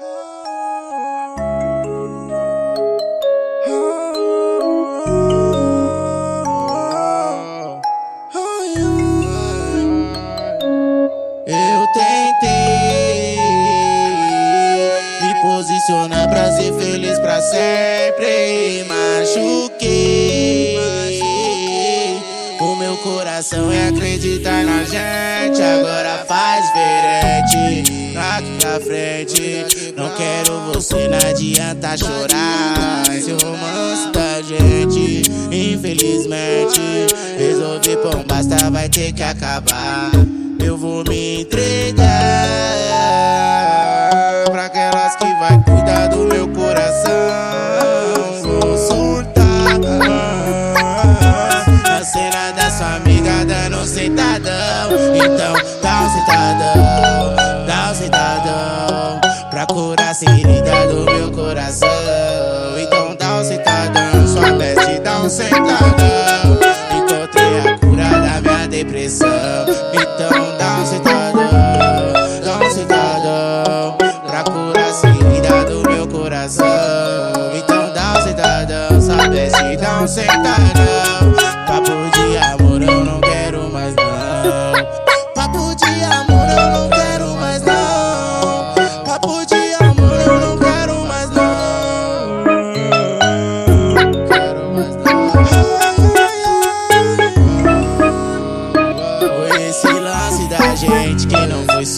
Eu tentei me posicionar pra ser feliz pra sempre. Machuquei o meu coração e acreditar na gente. Agora quero você, não adianta chorar. Esse romance da gente, infelizmente, resolver pão basta, vai ter que acabar eu vou me entregar pra aquelas que vai cuidar do meu coração. Vou surtar a cena da sua amiga dando um sentadão. Então dá um sentadão, curar a ferida do meu coração. Então dá um sentadão, sua best dá um sentadão.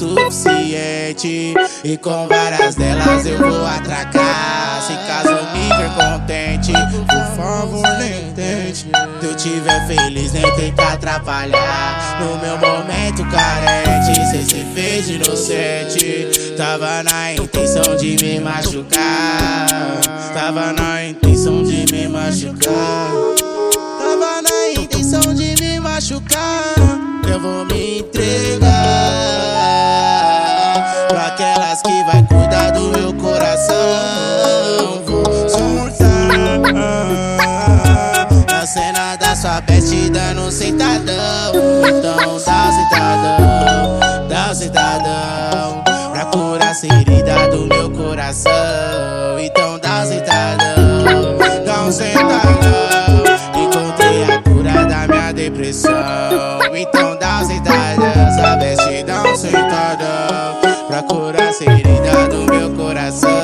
Suficiente. E com várias delas eu vou atracar. Se caso me ver contente Por favor nem tente. Se eu tiver feliz nem tenta atrapalhar. No meu momento carente Cê se fez inocente. Tava na intenção de me machucar. Tava na intenção de me machucar. Tava na intenção de me machucar. Eu vou me entregar aquelas que vai cuidar do meu coração. Vou surtar. Na cena da sua best dando sentadão. Então dá um sentadão, dá um sentadão. Pra curar a ferida do meu coração. Então dá um sentadão, dá um sentadão. Encontrei a cura da minha depressão. Então dá um sentadão, do meu coração